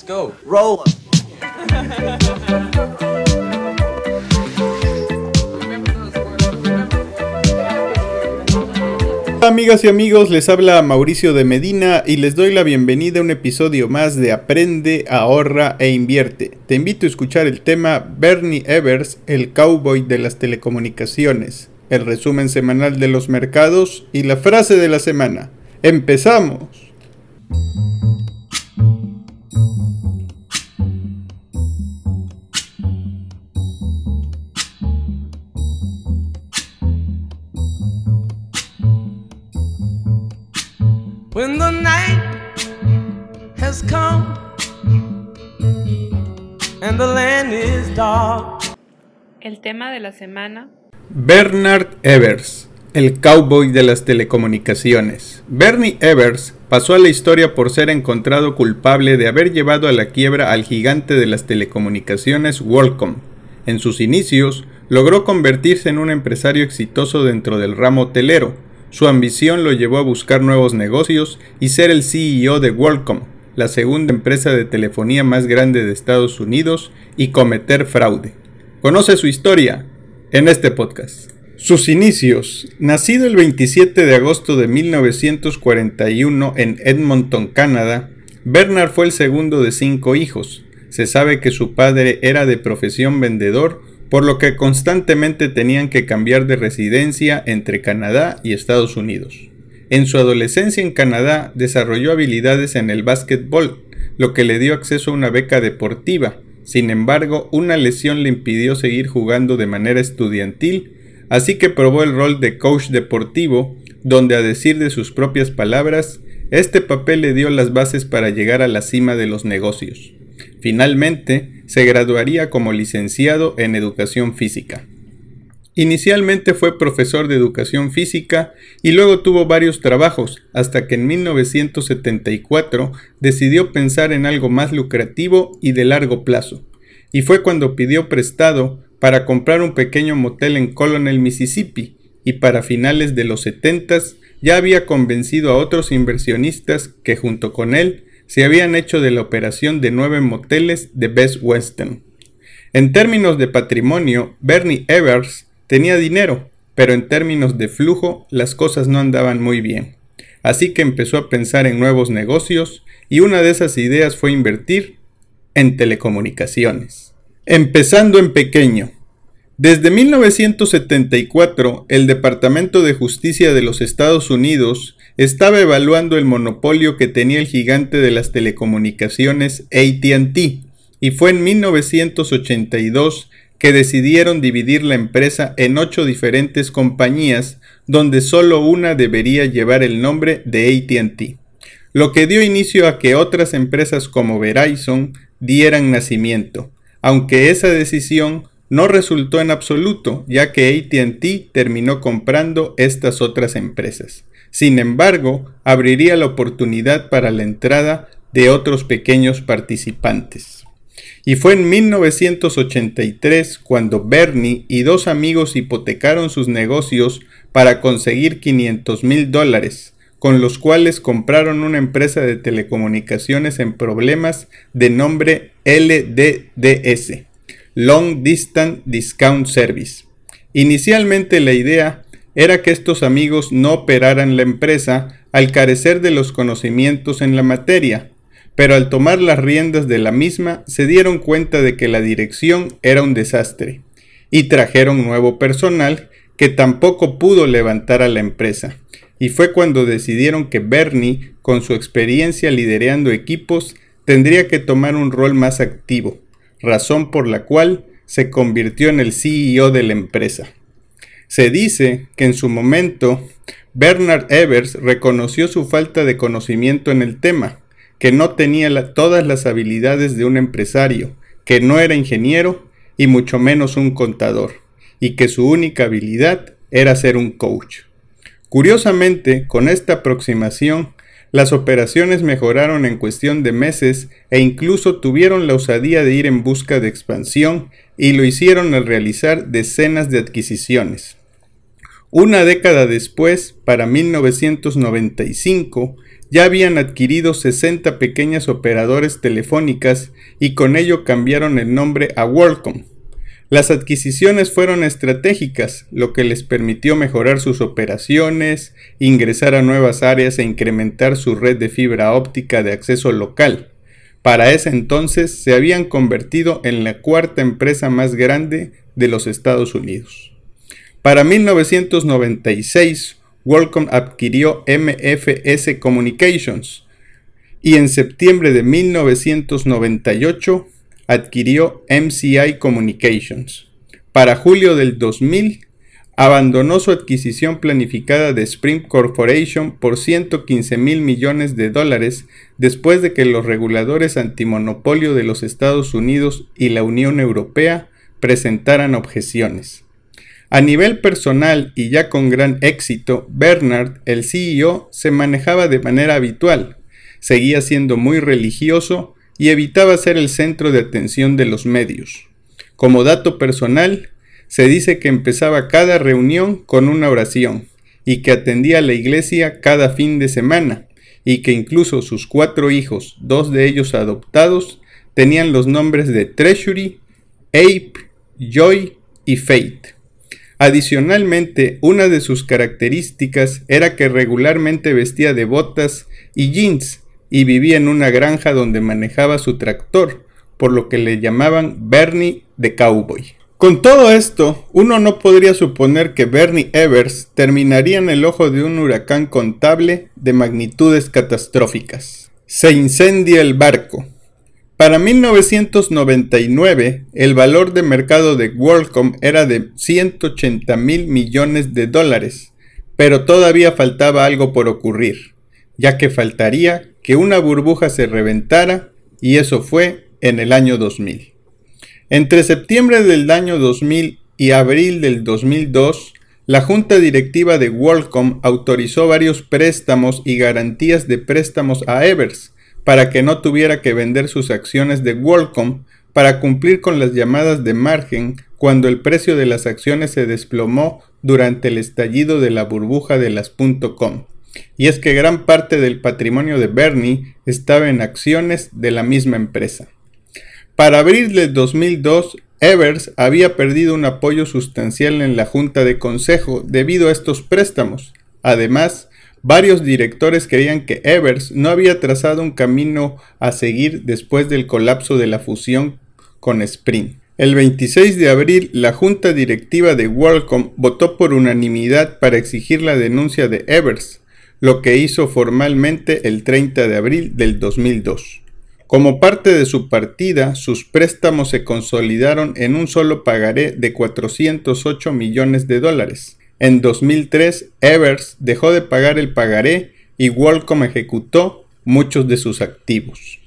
Let's go. Roll. Hola amigas y amigos, les habla Mauricio de Medina y les doy la bienvenida a un episodio más de Aprende, ahorra e invierte. Te invito a escuchar el tema Bernie Evers, el cowboy de las telecomunicaciones, el resumen semanal de los mercados y la frase de la semana. ¡Empezamos! And the land is dark. El tema de la semana. Bernard Evers, el cowboy de las telecomunicaciones. Bernie Evers pasó a la historia por ser encontrado culpable de haber llevado a la quiebra al gigante de las telecomunicaciones WorldCom. En sus inicios, logró convertirse en un empresario exitoso dentro del ramo hotelero. Su ambición lo llevó a buscar nuevos negocios y ser el CEO de WorldCom, la segunda empresa de telefonía más grande de Estados Unidos, y cometer fraude. Conoce su historia en este podcast. Sus inicios. Nacido el 27 de agosto de 1941 en Edmonton, Canadá, Bernard fue el segundo de cinco hijos. Se sabe que su padre era de profesión vendedor, por lo que constantemente tenían que cambiar de residencia entre Canadá y Estados Unidos. En su adolescencia en Canadá desarrolló habilidades en el básquetbol, lo que le dio acceso a una beca deportiva. Sin embargo, una lesión le impidió seguir jugando de manera estudiantil, así que probó el rol de coach deportivo, donde a decir de sus propias palabras, este papel le dio las bases para llegar a la cima de los negocios. Finalmente, se graduaría como licenciado en educación física. Inicialmente fue profesor de educación física y luego tuvo varios trabajos hasta que en 1974 decidió pensar en algo más lucrativo y de largo plazo. Y fue cuando pidió prestado para comprar un pequeño motel en Colonel, Mississippi, y para finales de los 70 ya había convencido a otros inversionistas que junto con él se habían hecho de la operación de nueve moteles de Best Western. En términos de patrimonio, Bernie Evers tenía dinero, pero en términos de flujo las cosas no andaban muy bien. Así que empezó a pensar en nuevos negocios y una de esas ideas fue invertir en telecomunicaciones. Empezando en pequeño. Desde 1974, el Departamento de Justicia de los Estados Unidos estaba evaluando el monopolio que tenía el gigante de las telecomunicaciones ATT, y fue en 1982 que decidieron dividir la empresa en ocho diferentes compañías, donde solo una debería llevar el nombre de ATT, lo que dio inicio a que otras empresas como Verizon dieran nacimiento, aunque esa decisión no resultó en absoluto, ya que ATT terminó comprando estas otras empresas. Sin embargo, abriría la oportunidad para la entrada de otros pequeños participantes. Y fue en 1983 cuando Bernie y dos amigos hipotecaron sus negocios para conseguir 500 mil dólares, con los cuales compraron una empresa de telecomunicaciones en problemas de nombre LDDS. Long Distance Discount Service. Inicialmente la idea era que estos amigos no operaran la empresa al carecer de los conocimientos en la materia, pero al tomar las riendas de la misma se dieron cuenta de que la dirección era un desastre, y trajeron nuevo personal que tampoco pudo levantar a la empresa. Y fue cuando decidieron que Bernie, con su experiencia liderando equipos, tendría que tomar un rol más activo razón por la cual se convirtió en el CEO de la empresa. Se dice que en su momento Bernard Evers reconoció su falta de conocimiento en el tema, que no tenía todas las habilidades de un empresario, que no era ingeniero y mucho menos un contador, y que su única habilidad era ser un coach. Curiosamente, con esta aproximación, las operaciones mejoraron en cuestión de meses e incluso tuvieron la osadía de ir en busca de expansión y lo hicieron al realizar decenas de adquisiciones. Una década después, para 1995, ya habían adquirido 60 pequeñas operadores telefónicas y con ello cambiaron el nombre a WorldCom. Las adquisiciones fueron estratégicas, lo que les permitió mejorar sus operaciones, ingresar a nuevas áreas e incrementar su red de fibra óptica de acceso local. Para ese entonces se habían convertido en la cuarta empresa más grande de los Estados Unidos. Para 1996, WorldCom adquirió MFS Communications y en septiembre de 1998 adquirió MCI Communications. Para julio del 2000 abandonó su adquisición planificada de Sprint Corporation por 115 mil millones de dólares después de que los reguladores antimonopolio de los Estados Unidos y la Unión Europea presentaran objeciones. A nivel personal y ya con gran éxito, Bernard, el CEO, se manejaba de manera habitual, seguía siendo muy religioso y evitaba ser el centro de atención de los medios. Como dato personal, se dice que empezaba cada reunión con una oración y que atendía a la iglesia cada fin de semana y que incluso sus cuatro hijos, dos de ellos adoptados, tenían los nombres de Treasury, Ape, Joy y Fate. Adicionalmente, una de sus características era que regularmente vestía de botas y jeans y vivía en una granja donde manejaba su tractor, por lo que le llamaban Bernie de Cowboy. Con todo esto, uno no podría suponer que Bernie Evers terminaría en el ojo de un huracán contable de magnitudes catastróficas. Se incendia el barco. Para 1999, el valor de mercado de WorldCom era de 180 mil millones de dólares, pero todavía faltaba algo por ocurrir, ya que faltaría que una burbuja se reventara y eso fue en el año 2000. Entre septiembre del año 2000 y abril del 2002, la junta directiva de WorldCom autorizó varios préstamos y garantías de préstamos a Evers, para que no tuviera que vender sus acciones de WorldCom para cumplir con las llamadas de margen cuando el precio de las acciones se desplomó durante el estallido de la burbuja de las .com. Y es que gran parte del patrimonio de Bernie estaba en acciones de la misma empresa. Para abril de 2002, Evers había perdido un apoyo sustancial en la junta de consejo debido a estos préstamos. Además, Varios directores creían que Evers no había trazado un camino a seguir después del colapso de la fusión con Sprint. El 26 de abril, la junta directiva de WorldCom votó por unanimidad para exigir la denuncia de Evers, lo que hizo formalmente el 30 de abril del 2002. Como parte de su partida, sus préstamos se consolidaron en un solo pagaré de 408 millones de dólares. En 2003, Evers dejó de pagar el pagaré y Worldcom ejecutó muchos de sus activos.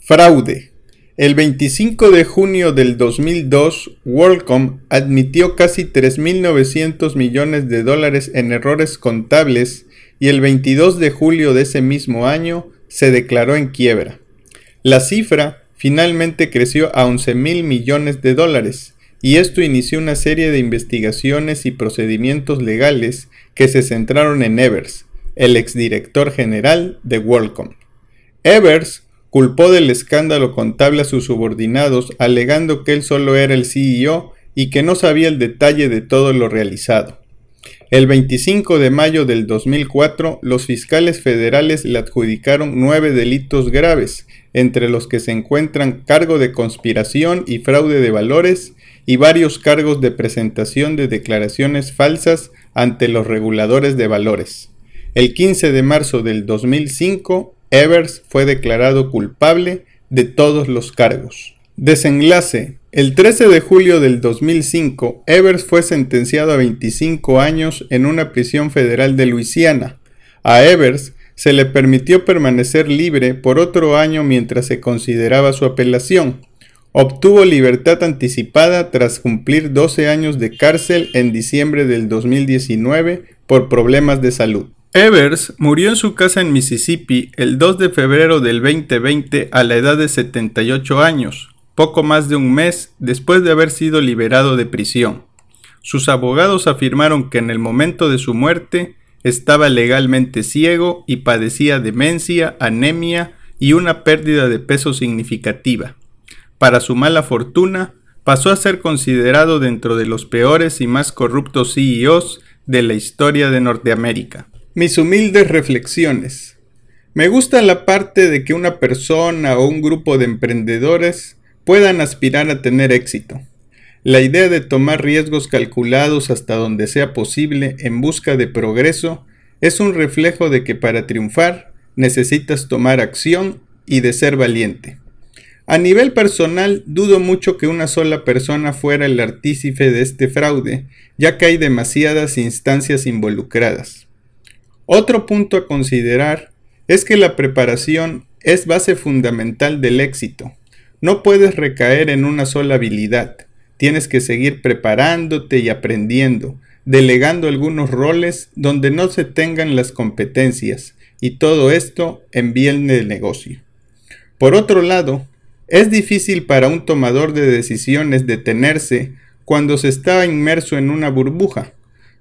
Fraude. El 25 de junio del 2002, WorldCom admitió casi 3.900 millones de dólares en errores contables y el 22 de julio de ese mismo año se declaró en quiebra. La cifra finalmente creció a 11.000 millones de dólares y esto inició una serie de investigaciones y procedimientos legales que se centraron en Evers, el exdirector general de WorldCom. Evers culpó del escándalo contable a sus subordinados alegando que él solo era el CEO y que no sabía el detalle de todo lo realizado. El 25 de mayo del 2004, los fiscales federales le adjudicaron nueve delitos graves, entre los que se encuentran cargo de conspiración y fraude de valores y varios cargos de presentación de declaraciones falsas ante los reguladores de valores. El 15 de marzo del 2005, Evers fue declarado culpable de todos los cargos. Desenlace. El 13 de julio del 2005, Evers fue sentenciado a 25 años en una prisión federal de Luisiana. A Evers se le permitió permanecer libre por otro año mientras se consideraba su apelación. Obtuvo libertad anticipada tras cumplir 12 años de cárcel en diciembre del 2019 por problemas de salud. Evers murió en su casa en Mississippi el 2 de febrero del 2020 a la edad de 78 años, poco más de un mes después de haber sido liberado de prisión. Sus abogados afirmaron que en el momento de su muerte, estaba legalmente ciego y padecía demencia, anemia y una pérdida de peso significativa. Para su mala fortuna, pasó a ser considerado dentro de los peores y más corruptos CEOs de la historia de Norteamérica. Mis humildes reflexiones. Me gusta la parte de que una persona o un grupo de emprendedores puedan aspirar a tener éxito. La idea de tomar riesgos calculados hasta donde sea posible en busca de progreso es un reflejo de que para triunfar necesitas tomar acción y de ser valiente. A nivel personal, dudo mucho que una sola persona fuera el artífice de este fraude, ya que hay demasiadas instancias involucradas. Otro punto a considerar es que la preparación es base fundamental del éxito. No puedes recaer en una sola habilidad. Tienes que seguir preparándote y aprendiendo, delegando algunos roles donde no se tengan las competencias, y todo esto en bien del negocio. Por otro lado, es difícil para un tomador de decisiones detenerse cuando se está inmerso en una burbuja.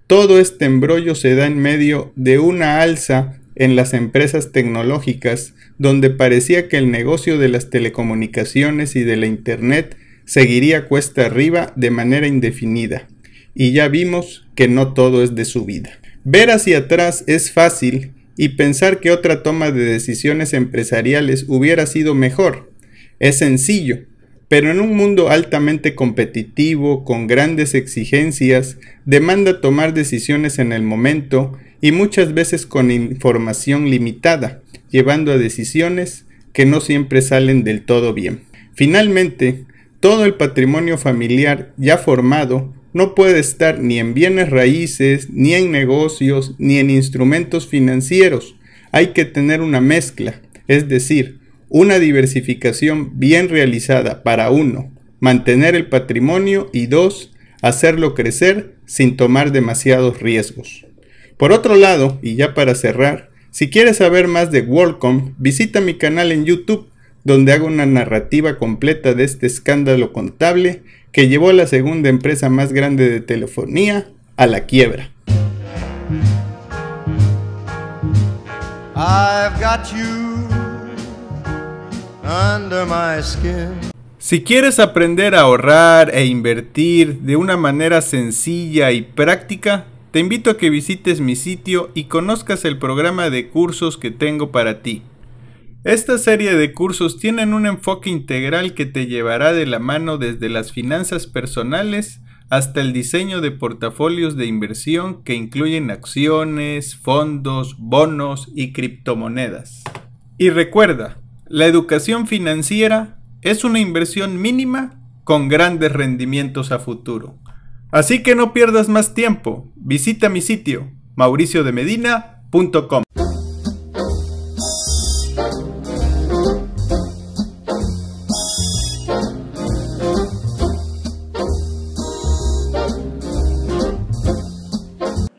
Todo este embrollo se da en medio de una alza en las empresas tecnológicas donde parecía que el negocio de las telecomunicaciones y de la Internet seguiría cuesta arriba de manera indefinida. Y ya vimos que no todo es de su vida. Ver hacia atrás es fácil y pensar que otra toma de decisiones empresariales hubiera sido mejor. Es sencillo, pero en un mundo altamente competitivo, con grandes exigencias, demanda tomar decisiones en el momento y muchas veces con información limitada, llevando a decisiones que no siempre salen del todo bien. Finalmente, todo el patrimonio familiar ya formado no puede estar ni en bienes raíces, ni en negocios, ni en instrumentos financieros. Hay que tener una mezcla, es decir, una diversificación bien realizada para uno, mantener el patrimonio y dos, hacerlo crecer sin tomar demasiados riesgos. Por otro lado, y ya para cerrar, si quieres saber más de WorldCom, visita mi canal en YouTube donde hago una narrativa completa de este escándalo contable que llevó a la segunda empresa más grande de telefonía a la quiebra. Si quieres aprender a ahorrar e invertir de una manera sencilla y práctica, te invito a que visites mi sitio y conozcas el programa de cursos que tengo para ti. Esta serie de cursos tienen un enfoque integral que te llevará de la mano desde las finanzas personales hasta el diseño de portafolios de inversión que incluyen acciones, fondos, bonos y criptomonedas. Y recuerda, la educación financiera es una inversión mínima con grandes rendimientos a futuro. Así que no pierdas más tiempo, visita mi sitio mauriciodemedina.com.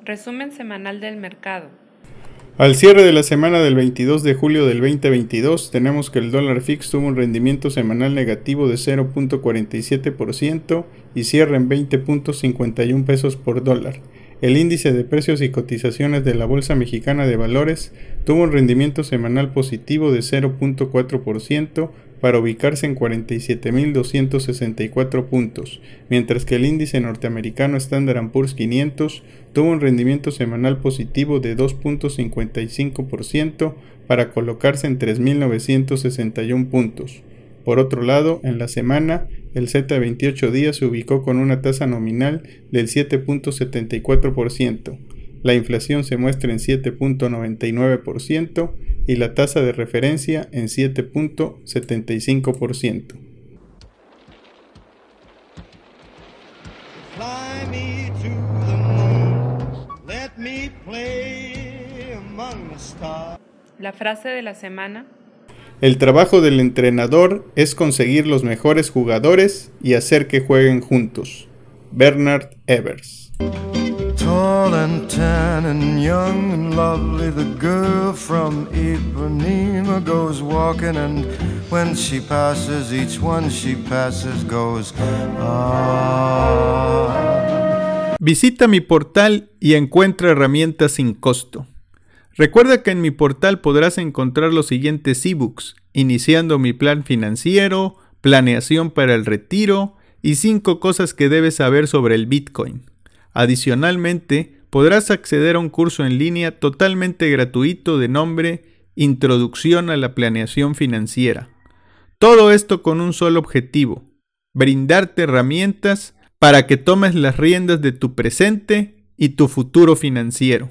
Resumen semanal del mercado. Al cierre de la semana del 22 de julio del 2022, tenemos que el dólar fix tuvo un rendimiento semanal negativo de 0.47% y cierra en 20.51 pesos por dólar. El índice de precios y cotizaciones de la Bolsa Mexicana de Valores tuvo un rendimiento semanal positivo de 0.4% para ubicarse en 47.264 puntos, mientras que el índice norteamericano Standard Poor's 500 tuvo un rendimiento semanal positivo de 2.55% para colocarse en 3.961 puntos. Por otro lado, en la semana, el Z 28 días se ubicó con una tasa nominal del 7.74%. La inflación se muestra en 7.99% y la tasa de referencia en 7.75%. La frase de la semana. El trabajo del entrenador es conseguir los mejores jugadores y hacer que jueguen juntos. Bernard Evers. Visita mi portal y encuentra herramientas sin costo. Recuerda que en mi portal podrás encontrar los siguientes ebooks, iniciando mi plan financiero, planeación para el retiro y 5 cosas que debes saber sobre el Bitcoin. Adicionalmente, podrás acceder a un curso en línea totalmente gratuito de nombre Introducción a la Planeación Financiera. Todo esto con un solo objetivo, brindarte herramientas para que tomes las riendas de tu presente y tu futuro financiero.